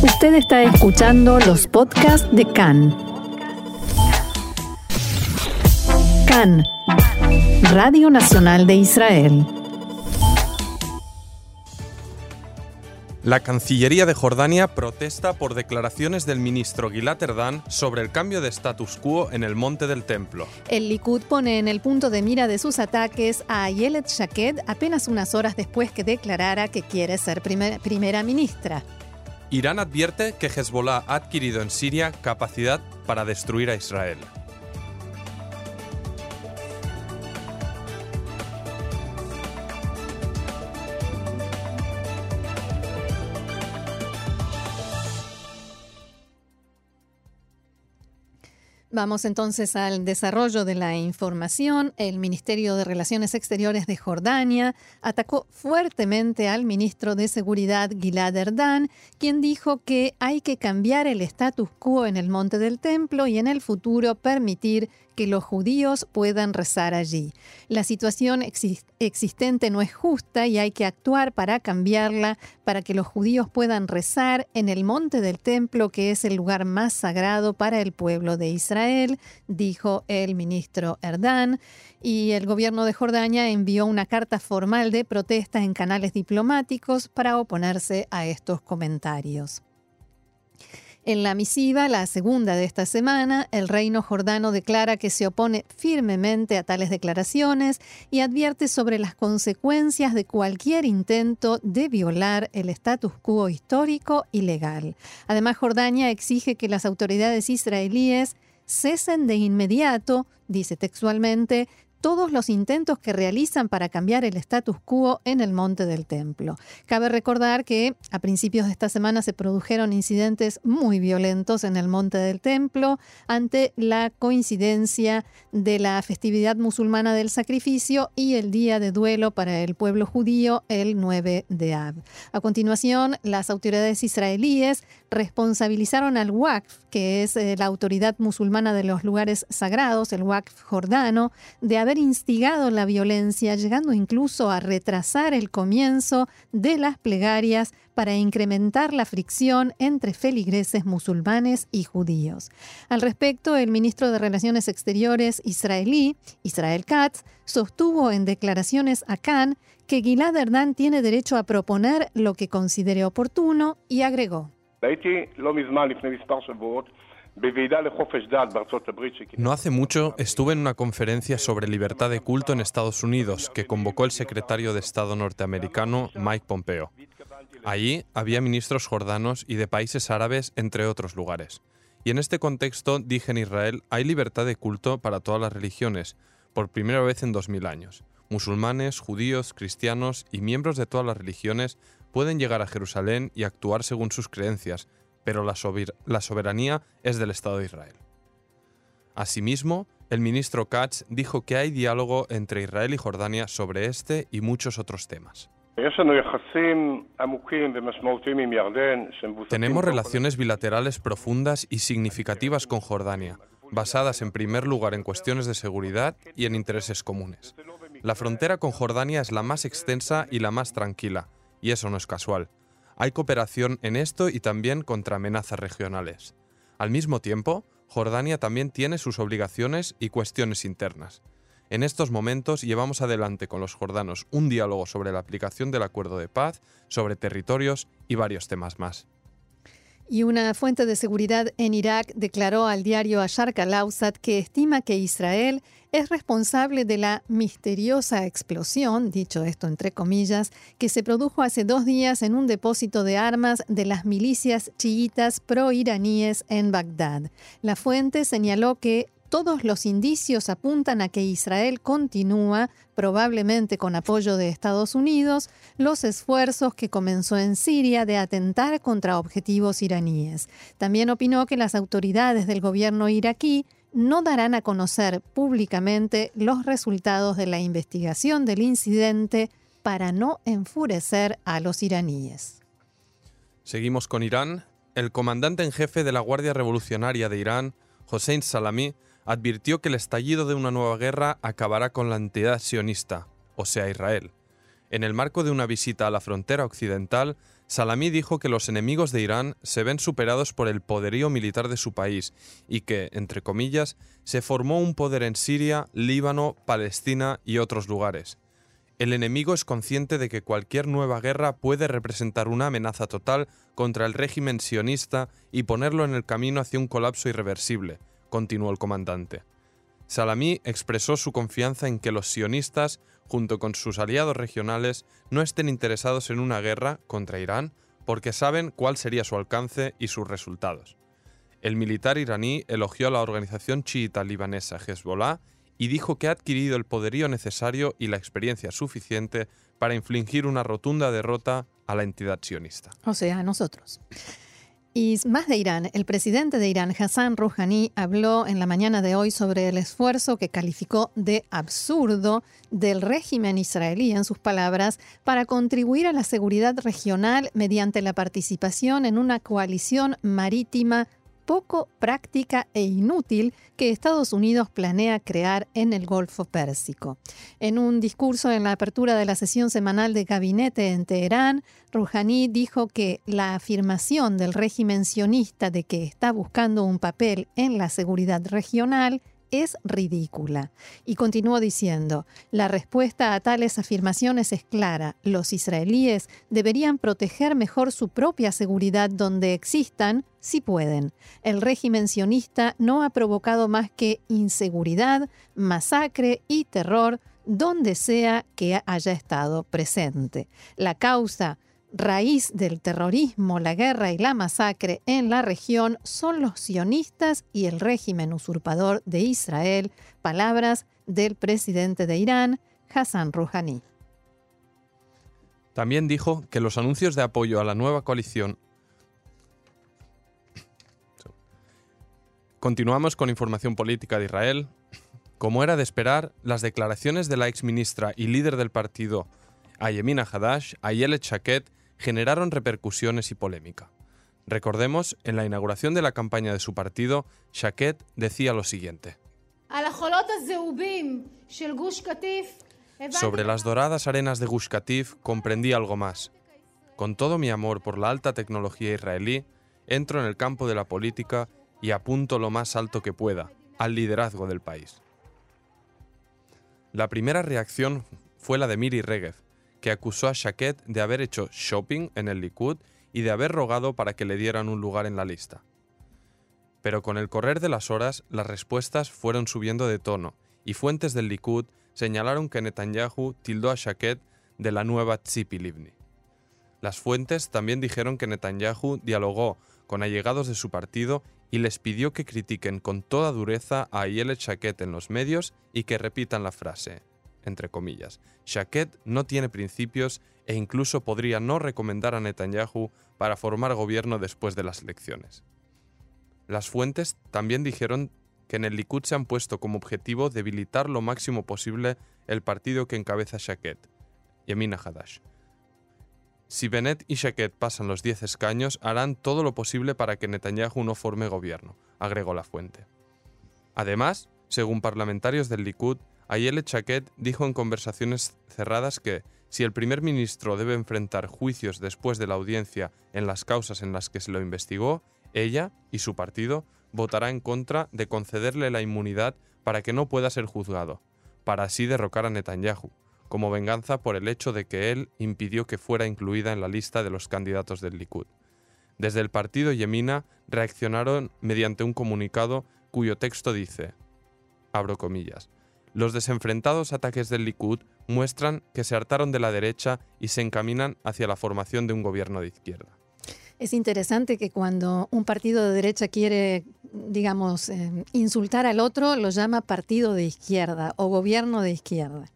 Usted está escuchando los podcasts de CAN. CAN, Radio Nacional de Israel. La Cancillería de Jordania protesta por declaraciones del ministro Gilad Erdan sobre el cambio de status quo en el Monte del Templo. El Likud pone en el punto de mira de sus ataques a Ayelet Shaked apenas unas horas después que declarara que quiere ser primera ministra. Irán advierte que Hezbollah ha adquirido en Siria capacidad para destruir a Israel. Vamos entonces al desarrollo de la información. El Ministerio de Relaciones Exteriores de Jordania atacó fuertemente al ministro de Seguridad Gilad Erdan, quien dijo que hay que cambiar el status quo en el Monte del Templo y en el futuro permitir que los judíos puedan rezar allí. La situación existente no es justa y hay que actuar para cambiarla, para que los judíos puedan rezar en el monte del templo, que es el lugar más sagrado para el pueblo de Israel, dijo el ministro Erdán. Y el gobierno de Jordania envió una carta formal de protesta en canales diplomáticos para oponerse a estos comentarios. En la misiva, la segunda de esta semana, el reino jordano declara que se opone firmemente a tales declaraciones y advierte sobre las consecuencias de cualquier intento de violar el status quo histórico y legal. Además, Jordania exige que las autoridades israelíes cesen de inmediato, dice textualmente, todos los intentos que realizan para cambiar el status quo en el monte del templo. Cabe recordar que a principios de esta semana se produjeron incidentes muy violentos en el monte del templo ante la coincidencia de la festividad musulmana del sacrificio y el día de duelo para el pueblo judío el 9 de Ab. A continuación, las autoridades israelíes responsabilizaron al Waqf, que es eh, la autoridad musulmana de los lugares sagrados, el Waqf jordano, de haber instigado la violencia, llegando incluso a retrasar el comienzo de las plegarias para incrementar la fricción entre feligreses musulmanes y judíos. Al respecto, el ministro de Relaciones Exteriores israelí, Israel Katz, sostuvo en declaraciones a Cannes que Gilad Erdan tiene derecho a proponer lo que considere oportuno y agregó. No hace mucho estuve en una conferencia sobre libertad de culto en Estados Unidos que convocó el secretario de Estado norteamericano Mike Pompeo. Allí había ministros jordanos y de países árabes, entre otros lugares. Y en este contexto dije en Israel hay libertad de culto para todas las religiones, por primera vez en 2000 años. Musulmanes, judíos, cristianos y miembros de todas las religiones pueden llegar a Jerusalén y actuar según sus creencias, pero la, soberanía es del Estado de Israel. Asimismo, el ministro Katz dijo que hay diálogo entre Israel y Jordania sobre este y muchos otros temas. Tenemos relaciones bilaterales profundas y significativas con Jordania, basadas en primer lugar en cuestiones de seguridad y en intereses comunes. La frontera con Jordania es la más extensa y la más tranquila, y eso no es casual. Hay cooperación en esto y también contra amenazas regionales. Al mismo tiempo, Jordania también tiene sus obligaciones y cuestiones internas. En estos momentos llevamos adelante con los jordanos un diálogo sobre la aplicación del acuerdo de paz, sobre territorios y varios temas más. Y una fuente de seguridad en Irak declaró al diario Asharq al-Awsat que estima que Israel es responsable de la misteriosa explosión, dicho esto entre comillas, que se produjo hace dos días en un depósito de armas de las milicias chiitas pro-iraníes en Bagdad. La fuente señaló que todos los indicios apuntan a que Israel continúa, probablemente con apoyo de Estados Unidos, los esfuerzos que comenzó en Siria de atentar contra objetivos iraníes. También opinó que las autoridades del gobierno iraquí no darán a conocer públicamente los resultados de la investigación del incidente para no enfurecer a los iraníes. Seguimos con Irán. El comandante en jefe de la Guardia Revolucionaria de Irán, Hossein Salami, advirtió que el estallido de una nueva guerra acabará con la entidad sionista, o sea Israel. En el marco de una visita a la frontera occidental, Salami dijo que los enemigos de Irán se ven superados por el poderío militar de su país y que, entre comillas, se formó un poder en Siria, Líbano, Palestina y otros lugares. El enemigo es consciente de que cualquier nueva guerra puede representar una amenaza total contra el régimen sionista y ponerlo en el camino hacia un colapso irreversible, continuó el comandante. Salami expresó su confianza en que los sionistas junto con sus aliados regionales, no estén interesados en una guerra contra Irán porque saben cuál sería su alcance y sus resultados. El militar iraní elogió a la organización chiita libanesa Hezbollah y dijo que ha adquirido el poderío necesario y la experiencia suficiente para infligir una rotunda derrota a la entidad sionista. O sea, a nosotros. Y más de Irán, el presidente de Irán, Hassan Rouhani, habló en la mañana de hoy sobre el esfuerzo que calificó de absurdo del régimen israelí, en sus palabras, para contribuir a la seguridad regional mediante la participación en una coalición marítima poco práctica e inútil que Estados Unidos planea crear en el Golfo Pérsico. En un discurso en la apertura de la sesión semanal de gabinete en Teherán, Rouhani dijo que la afirmación del régimen sionista de que está buscando un papel en la seguridad regional es ridícula. Y continuó diciendo, la respuesta a tales afirmaciones es clara. Los israelíes deberían proteger mejor su propia seguridad donde existan, si pueden. El régimen sionista no ha provocado más que inseguridad, masacre y terror donde sea que haya estado presente. La causa raíz del terrorismo, la guerra y la masacre en la región son los sionistas y el régimen usurpador de Israel, palabras del presidente de Irán, Hassan Rouhani. También dijo que los anuncios de apoyo a la nueva coalición Continuamos con información política de Israel. Como era de esperar, las declaraciones de la exministra y líder del partido Ayemina Hadash, Ayelet Shaket, generaron repercusiones y polémica. Recordemos, en la inauguración de la campaña de su partido, Shaket decía lo siguiente. Sobre las doradas arenas de Gush Katif comprendí algo más. Con todo mi amor por la alta tecnología israelí, entro en el campo de la política y apunto lo más alto que pueda, al liderazgo del país. La primera reacción fue la de Miri Regev, que acusó a Shaket de haber hecho shopping en el Likud y de haber rogado para que le dieran un lugar en la lista. Pero con el correr de las horas, las respuestas fueron subiendo de tono, y fuentes del Likud señalaron que Netanyahu tildó a Shaket de la nueva Tzipi Livni. Las fuentes también dijeron que Netanyahu dialogó con allegados de su partido y les pidió que critiquen con toda dureza a Ayelet Shaket en los medios y que repitan la frase entre comillas. Shaket no tiene principios e incluso podría no recomendar a Netanyahu para formar gobierno después de las elecciones. Las fuentes también dijeron que en el Likud se han puesto como objetivo debilitar lo máximo posible el partido que encabeza Shaket, Yemina Hadash. Si Bennett y Shaket pasan los 10 escaños, harán todo lo posible para que Netanyahu no forme gobierno, agregó la fuente. Además, según parlamentarios del Likud, Ayelet Chaquet dijo en conversaciones cerradas que, si el primer ministro debe enfrentar juicios después de la audiencia en las causas en las que se lo investigó, ella y su partido votará en contra de concederle la inmunidad para que no pueda ser juzgado, para así derrocar a Netanyahu, como venganza por el hecho de que él impidió que fuera incluida en la lista de los candidatos del Likud. Desde el partido Yemina reaccionaron mediante un comunicado cuyo texto dice, abro comillas, los desenfrentados ataques del Likud muestran que se hartaron de la derecha y se encaminan hacia la formación de un gobierno de izquierda. Es interesante que cuando un partido de derecha quiere, digamos, eh, insultar al otro, lo llama partido de izquierda o gobierno de izquierda.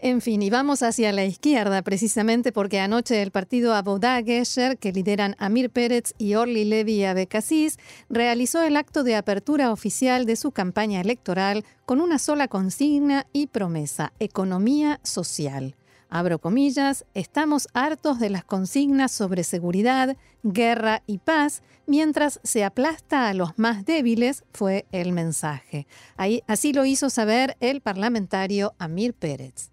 En fin, y vamos hacia la izquierda precisamente porque anoche el partido Abodá Gesher, que lideran Amir Pérez y Orly Levy Abekassis, realizó el acto de apertura oficial de su campaña electoral con una sola consigna y promesa, economía social. Abro comillas, estamos hartos de las consignas sobre seguridad, guerra y paz, mientras se aplasta a los más débiles, fue el mensaje. Ahí, así lo hizo saber el parlamentario Amir Pérez.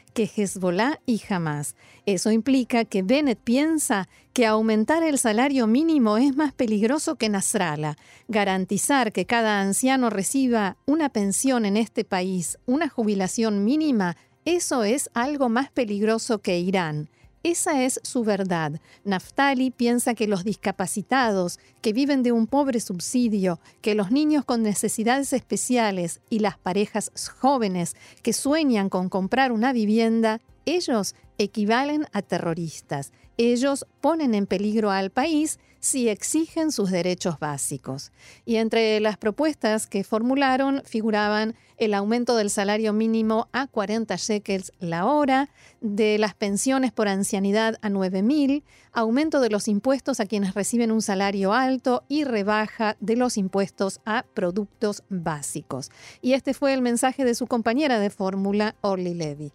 que Hezbollah y Hamas. Eso implica que Bennett piensa que aumentar el salario mínimo es más peligroso que Nasrallah. Garantizar que cada anciano reciba una pensión en este país, una jubilación mínima, eso es algo más peligroso que Irán. Esa es su verdad. Naftali piensa que los discapacitados, que viven de un pobre subsidio, que los niños con necesidades especiales y las parejas jóvenes que sueñan con comprar una vivienda, ellos equivalen a terroristas. Ellos ponen en peligro al país si exigen sus derechos básicos. Y entre las propuestas que formularon figuraban el aumento del salario mínimo a 40 shekels la hora, de las pensiones por ancianidad a 9.000, aumento de los impuestos a quienes reciben un salario alto y rebaja de los impuestos a productos básicos. Y este fue el mensaje de su compañera de fórmula, Orly Levy.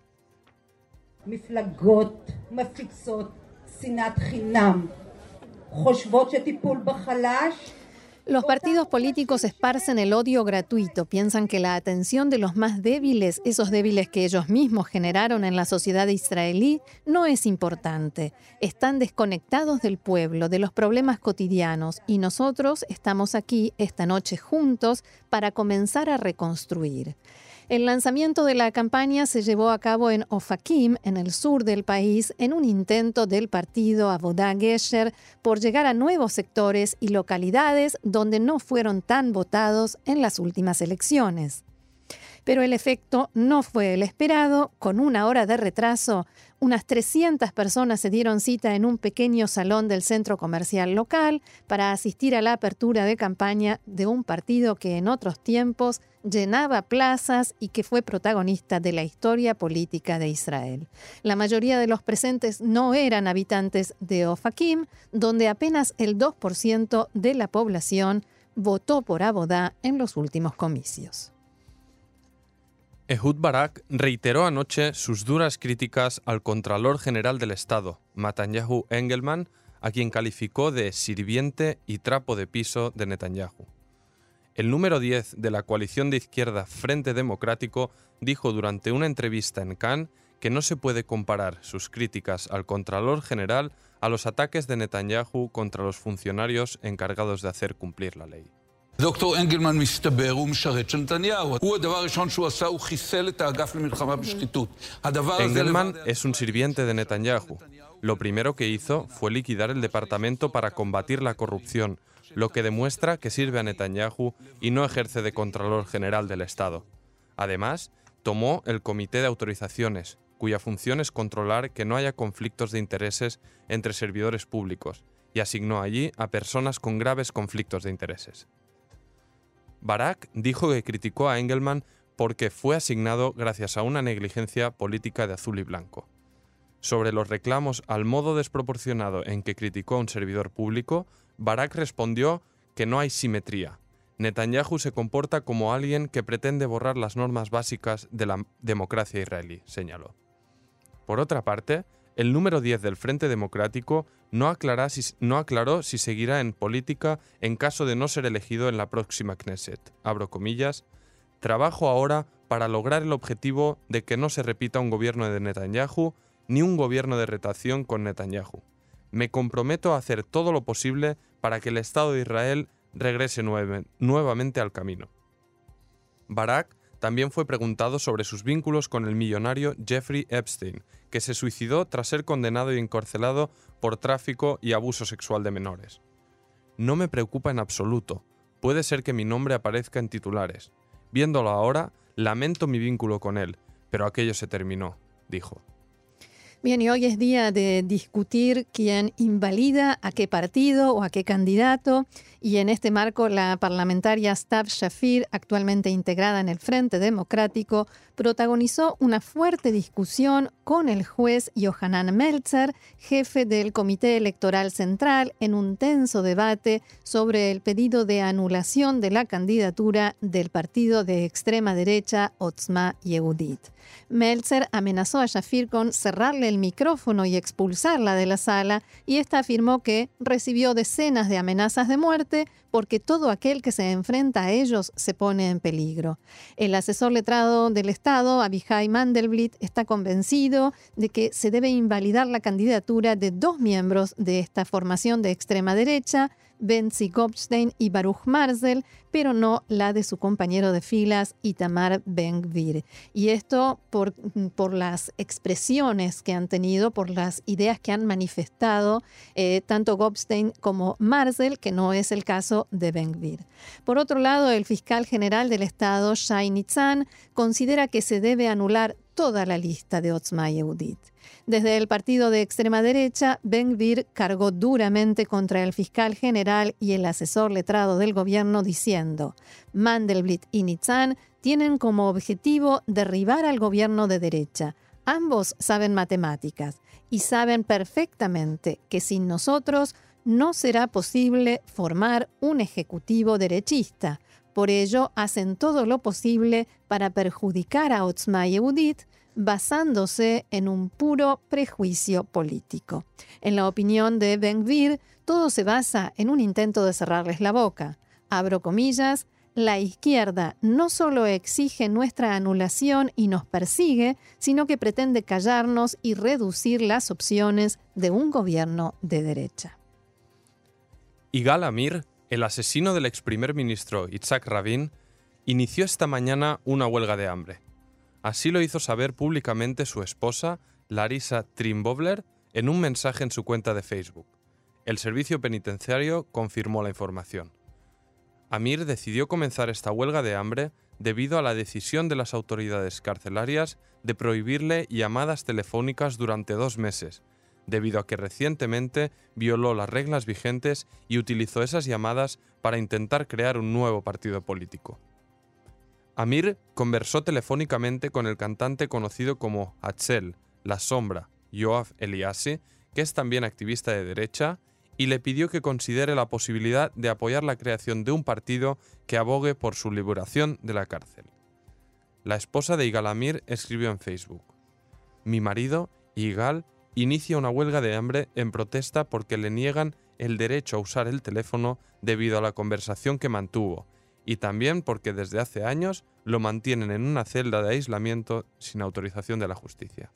Los partidos políticos esparcen el odio gratuito, piensan que la atención de los más débiles, esos débiles que ellos mismos generaron en la sociedad israelí, no es importante. Están desconectados del pueblo, de los problemas cotidianos, y nosotros estamos aquí esta noche juntos para comenzar a reconstruir. El lanzamiento de la campaña se llevó a cabo en Ofakim, en el sur del país, en un intento del partido Avodah Gesher por llegar a nuevos sectores y localidades donde no fueron tan votados en las últimas elecciones. Pero el efecto no fue el esperado. Con una hora de retraso, unas 300 personas se dieron cita en un pequeño salón del centro comercial local para asistir a la apertura de campaña de un partido que en otros tiempos llenaba plazas y que fue protagonista de la historia política de Israel. La mayoría de los presentes no eran habitantes de Ofakim, donde apenas el 2% de la población votó por Abodá en los últimos comicios. Ehud Barak reiteró anoche sus duras críticas al Contralor General del Estado, Netanyahu Engelman, a quien calificó de sirviente y trapo de piso de Netanyahu. El número 10 de la coalición de izquierda Frente Democrático dijo durante una entrevista en Cannes que no se puede comparar sus críticas al Contralor General a los ataques de Netanyahu contra los funcionarios encargados de hacer cumplir la ley. דוקטור אנגלמן מסתבר, הוא משרת של נתניהו. הוא, הדבר הראשון שהוא עשה, הוא חיסל את האגף למלחמה בשחיתות. הדבר הזה... Engelman es un sirviente de Netanyahu. Lo primero que hizo fue liquidar el departamento para combatir la corrupción, lo que demuestra que sirve a Netanyahu y no ejerce de Contralor General del Estado. Además, tomó el Comité de Autorizaciones, cuya función es controlar que no haya conflictos de intereses entre servidores públicos, y asignó allí a personas con graves conflictos de intereses. Barak dijo que criticó a Engelman porque fue asignado gracias a una negligencia política de azul y blanco. Sobre los reclamos al modo desproporcionado en que criticó a un servidor público, Barak respondió que no hay simetría. Netanyahu se comporta como alguien que pretende borrar las normas básicas de la democracia israelí, señaló. Por otra parte, el número 10 del Frente Democrático no, aclaró si seguirá en política en caso de no ser elegido en la próxima Knesset. Abro comillas. Trabajo ahora para lograr el objetivo de que no se repita un gobierno de Netanyahu ni un gobierno de retación con Netanyahu. Me comprometo a hacer todo lo posible para que el Estado de Israel regrese nuevamente al camino. Barak también fue preguntado sobre sus vínculos con el millonario Jeffrey Epstein, que se suicidó tras ser condenado y encarcelado por tráfico y abuso sexual de menores. No me preocupa en absoluto. Puede ser que mi nombre aparezca en titulares. Viéndolo ahora, lamento mi vínculo con él, pero aquello se terminó, dijo. Bien, y hoy es día de discutir quién invalida a qué partido o a qué candidato. Y en este marco, la parlamentaria Stav Shafir, actualmente integrada en el Frente Democrático, protagonizó una fuerte discusión con el juez Johanan Meltzer, jefe del Comité Electoral Central, en un tenso debate sobre el pedido de anulación de la candidatura del partido de extrema derecha Otzma Yehudit. Meltzer amenazó a Shafir con cerrarle el micrófono y expulsarla de la sala, y esta afirmó que recibió decenas de amenazas de muerte porque todo aquel que se enfrenta a ellos se pone en peligro. El asesor letrado del Estado, Abihai Mandelblit, está convencido de que se debe invalidar la candidatura de dos miembros de esta formación de extrema derecha, Benzi Gopstein y Baruch Marzel, pero no la de su compañero de filas Itamar Ben-Gvir. Y esto por, por, las expresiones que han tenido, por las ideas que han manifestado eh, tanto Gopstein como Marzel, que no es el caso de Ben-Gvir. Por otro lado, el fiscal general del Estado, Shai Nitzan, considera que se debe anular toda la lista de Otzma Yehudit. Desde el partido de extrema derecha, Ben Gvir cargó duramente contra el fiscal general y el asesor letrado del gobierno diciendo, Mandelblit y Nitzan tienen como objetivo derribar al gobierno de derecha. Ambos saben matemáticas y saben perfectamente que sin nosotros no será posible formar un ejecutivo derechista. Por ello, hacen todo lo posible para perjudicar a Otzma Yehudit, basándose en un puro prejuicio político. En la opinión de Ben Gvir, todo se basa en un intento de cerrarles la boca. Abro comillas, la izquierda no solo exige nuestra anulación y nos persigue, sino que pretende callarnos y reducir las opciones de un gobierno de derecha. Igal Amir, el asesino del ex primer ministro Itzhak Rabin, inició esta mañana una huelga de hambre. Así lo hizo saber públicamente su esposa, Larissa Trimbovler, en un mensaje en su cuenta de Facebook. El servicio penitenciario confirmó la información. Amir decidió comenzar esta huelga de hambre debido a la decisión de las autoridades carcelarias de prohibirle llamadas telefónicas durante dos meses, debido a que recientemente violó las reglas vigentes y utilizó esas llamadas para intentar crear un nuevo partido político. Amir conversó telefónicamente con el cantante conocido como Hatzel, La Sombra, Yoav Eliassi, que es también activista de derecha, y le pidió que considere la posibilidad de apoyar la creación de un partido que abogue por su liberación de la cárcel. La esposa de Igal Amir escribió en Facebook, Mi marido, Igal, inicia una huelga de hambre en protesta porque le niegan el derecho a usar el teléfono debido a la conversación que mantuvo y también porque desde hace años lo mantienen en una celda de aislamiento sin autorización de la justicia.